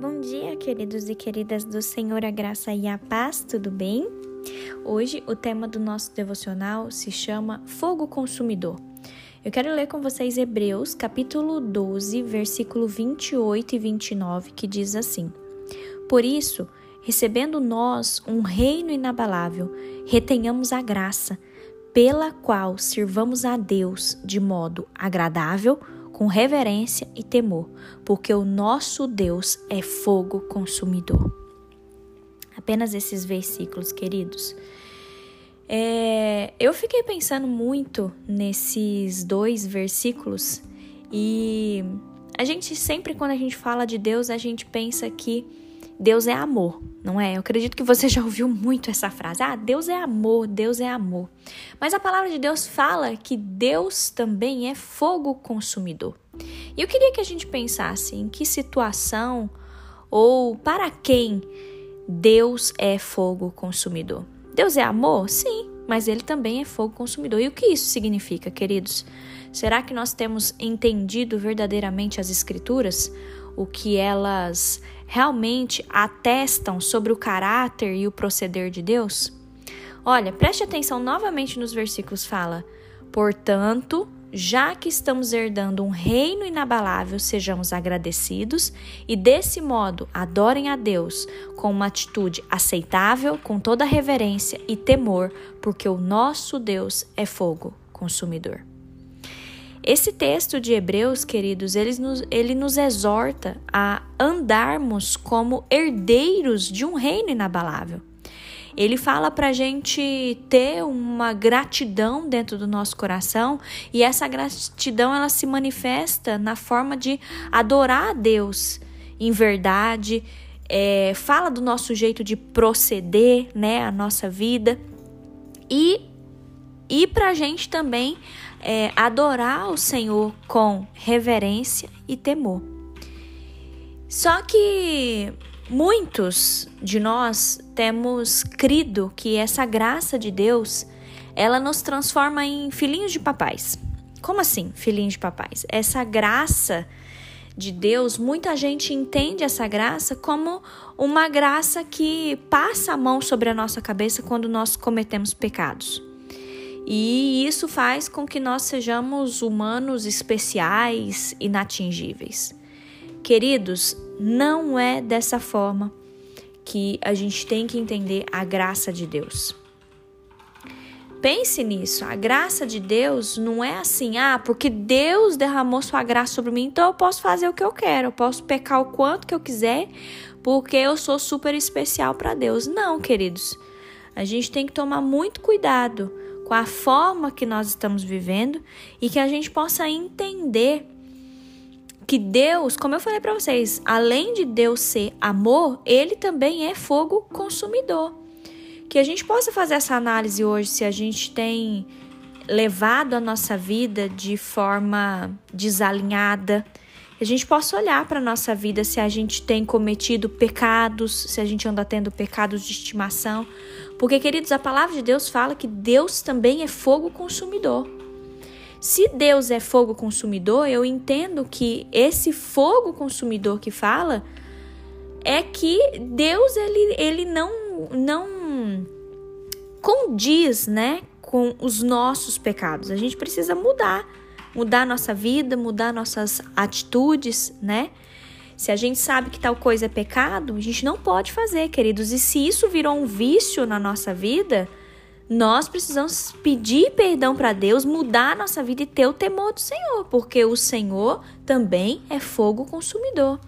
Bom dia, queridos e queridas do Senhor, a graça e a paz, tudo bem? Hoje o tema do nosso devocional se chama Fogo Consumidor. Eu quero ler com vocês Hebreus, capítulo 12, versículo 28 e 29, que diz assim: Por isso, recebendo nós um reino inabalável, retenhamos a graça, pela qual sirvamos a Deus de modo agradável, com reverência e temor, porque o nosso Deus é fogo consumidor. Apenas esses versículos, queridos. É, eu fiquei pensando muito nesses dois versículos e a gente sempre, quando a gente fala de Deus, a gente pensa que Deus é amor, não é? Eu acredito que você já ouviu muito essa frase. Ah, Deus é amor, Deus é amor. Mas a palavra de Deus fala que Deus também é fogo consumidor. E eu queria que a gente pensasse em que situação ou para quem Deus é fogo consumidor. Deus é amor? Sim, mas ele também é fogo consumidor. E o que isso significa, queridos? Será que nós temos entendido verdadeiramente as Escrituras? O que elas realmente atestam sobre o caráter e o proceder de Deus? Olha, preste atenção novamente nos versículos fala: "Portanto, já que estamos herdando um reino inabalável, sejamos agradecidos e desse modo adorem a Deus com uma atitude aceitável, com toda reverência e temor, porque o nosso Deus é fogo consumidor." Esse texto de Hebreus, queridos, ele nos, ele nos exorta a andarmos como herdeiros de um reino inabalável. Ele fala para a gente ter uma gratidão dentro do nosso coração e essa gratidão ela se manifesta na forma de adorar a Deus em verdade, é, fala do nosso jeito de proceder, né, a nossa vida e e para a gente também é, adorar o Senhor com reverência e temor. Só que muitos de nós temos crido que essa graça de Deus ela nos transforma em filhinhos de papais. Como assim, filhinhos de papais? Essa graça de Deus, muita gente entende essa graça como uma graça que passa a mão sobre a nossa cabeça quando nós cometemos pecados. E isso faz com que nós sejamos humanos especiais, inatingíveis. Queridos, não é dessa forma que a gente tem que entender a graça de Deus. Pense nisso, a graça de Deus não é assim, ah, porque Deus derramou sua graça sobre mim, então eu posso fazer o que eu quero, eu posso pecar o quanto que eu quiser, porque eu sou super especial para Deus. Não, queridos. A gente tem que tomar muito cuidado com a forma que nós estamos vivendo e que a gente possa entender que Deus, como eu falei para vocês, além de Deus ser amor, ele também é fogo consumidor. Que a gente possa fazer essa análise hoje se a gente tem levado a nossa vida de forma desalinhada, a gente possa olhar para a nossa vida se a gente tem cometido pecados, se a gente anda tendo pecados de estimação, porque, queridos, a palavra de Deus fala que Deus também é fogo consumidor. Se Deus é fogo consumidor, eu entendo que esse fogo consumidor que fala é que Deus ele, ele não não condiz, né, com os nossos pecados. A gente precisa mudar, mudar nossa vida, mudar nossas atitudes, né? Se a gente sabe que tal coisa é pecado, a gente não pode fazer, queridos. E se isso virou um vício na nossa vida, nós precisamos pedir perdão para Deus, mudar a nossa vida e ter o temor do Senhor, porque o Senhor também é fogo consumidor.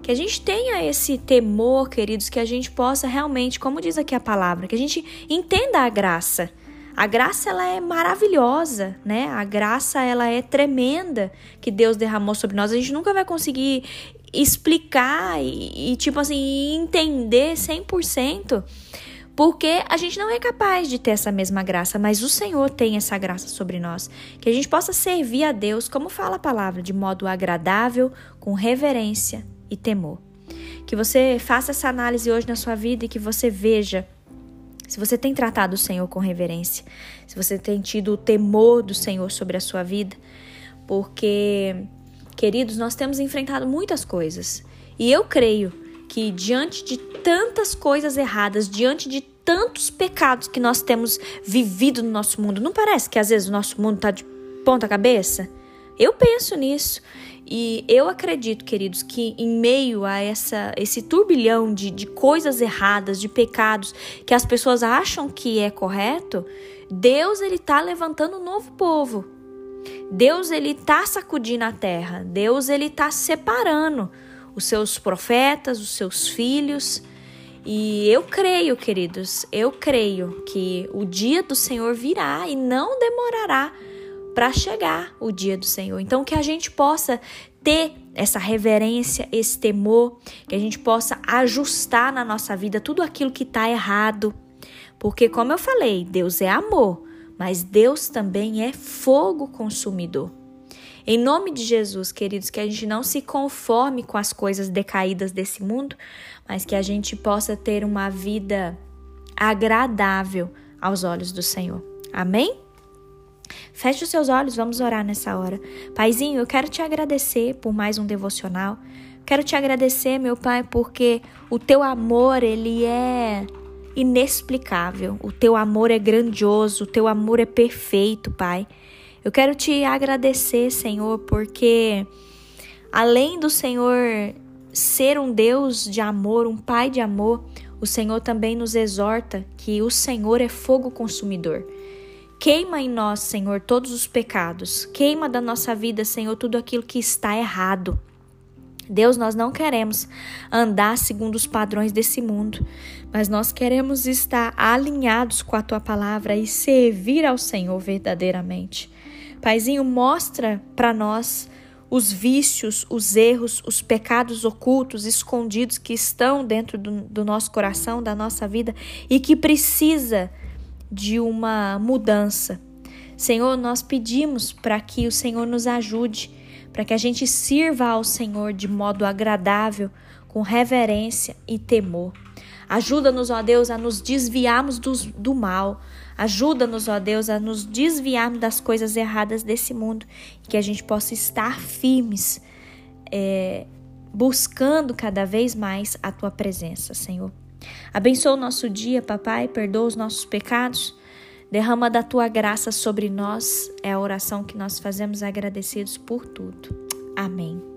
Que a gente tenha esse temor, queridos, que a gente possa realmente, como diz aqui a palavra, que a gente entenda a graça. A graça ela é maravilhosa, né? A graça ela é tremenda que Deus derramou sobre nós. A gente nunca vai conseguir explicar e, e tipo assim, entender 100%, porque a gente não é capaz de ter essa mesma graça, mas o Senhor tem essa graça sobre nós. Que a gente possa servir a Deus, como fala a palavra, de modo agradável, com reverência e temor. Que você faça essa análise hoje na sua vida e que você veja se você tem tratado o Senhor com reverência, se você tem tido o temor do Senhor sobre a sua vida, porque, queridos, nós temos enfrentado muitas coisas E eu creio que diante de tantas coisas erradas, diante de tantos pecados que nós temos vivido no nosso mundo, não parece que às vezes o nosso mundo está de ponta cabeça? Eu penso nisso. E eu acredito, queridos, que em meio a essa, esse turbilhão de, de coisas erradas, de pecados que as pessoas acham que é correto, Deus ele está levantando um novo povo. Deus ele está sacudindo a terra. Deus ele está separando os seus profetas, os seus filhos. E eu creio, queridos, eu creio que o dia do Senhor virá e não demorará para chegar o dia do Senhor. Então, que a gente possa ter essa reverência, esse temor, que a gente possa ajustar na nossa vida tudo aquilo que está errado. Porque, como eu falei, Deus é amor, mas Deus também é fogo consumidor. Em nome de Jesus, queridos, que a gente não se conforme com as coisas decaídas desse mundo, mas que a gente possa ter uma vida agradável aos olhos do Senhor. Amém? Feche os seus olhos, vamos orar nessa hora. Paizinho, eu quero te agradecer por mais um devocional. Quero te agradecer, meu Pai, porque o teu amor, ele é inexplicável. O teu amor é grandioso, o teu amor é perfeito, Pai. Eu quero te agradecer, Senhor, porque além do Senhor ser um Deus de amor, um Pai de amor, o Senhor também nos exorta que o Senhor é fogo consumidor. Queima em nós, Senhor, todos os pecados. Queima da nossa vida, Senhor, tudo aquilo que está errado. Deus, nós não queremos andar segundo os padrões desse mundo, mas nós queremos estar alinhados com a tua palavra e servir ao Senhor verdadeiramente. Paizinho, mostra para nós os vícios, os erros, os pecados ocultos, escondidos que estão dentro do, do nosso coração, da nossa vida e que precisa de uma mudança. Senhor, nós pedimos para que o Senhor nos ajude, para que a gente sirva ao Senhor de modo agradável, com reverência e temor. Ajuda-nos, ó Deus, a nos desviarmos do, do mal. Ajuda-nos, ó Deus, a nos desviarmos das coisas erradas desse mundo e que a gente possa estar firmes, é, buscando cada vez mais a tua presença, Senhor. Abençoa o nosso dia, papai, perdoa os nossos pecados. Derrama da tua graça sobre nós. É a oração que nós fazemos agradecidos por tudo. Amém.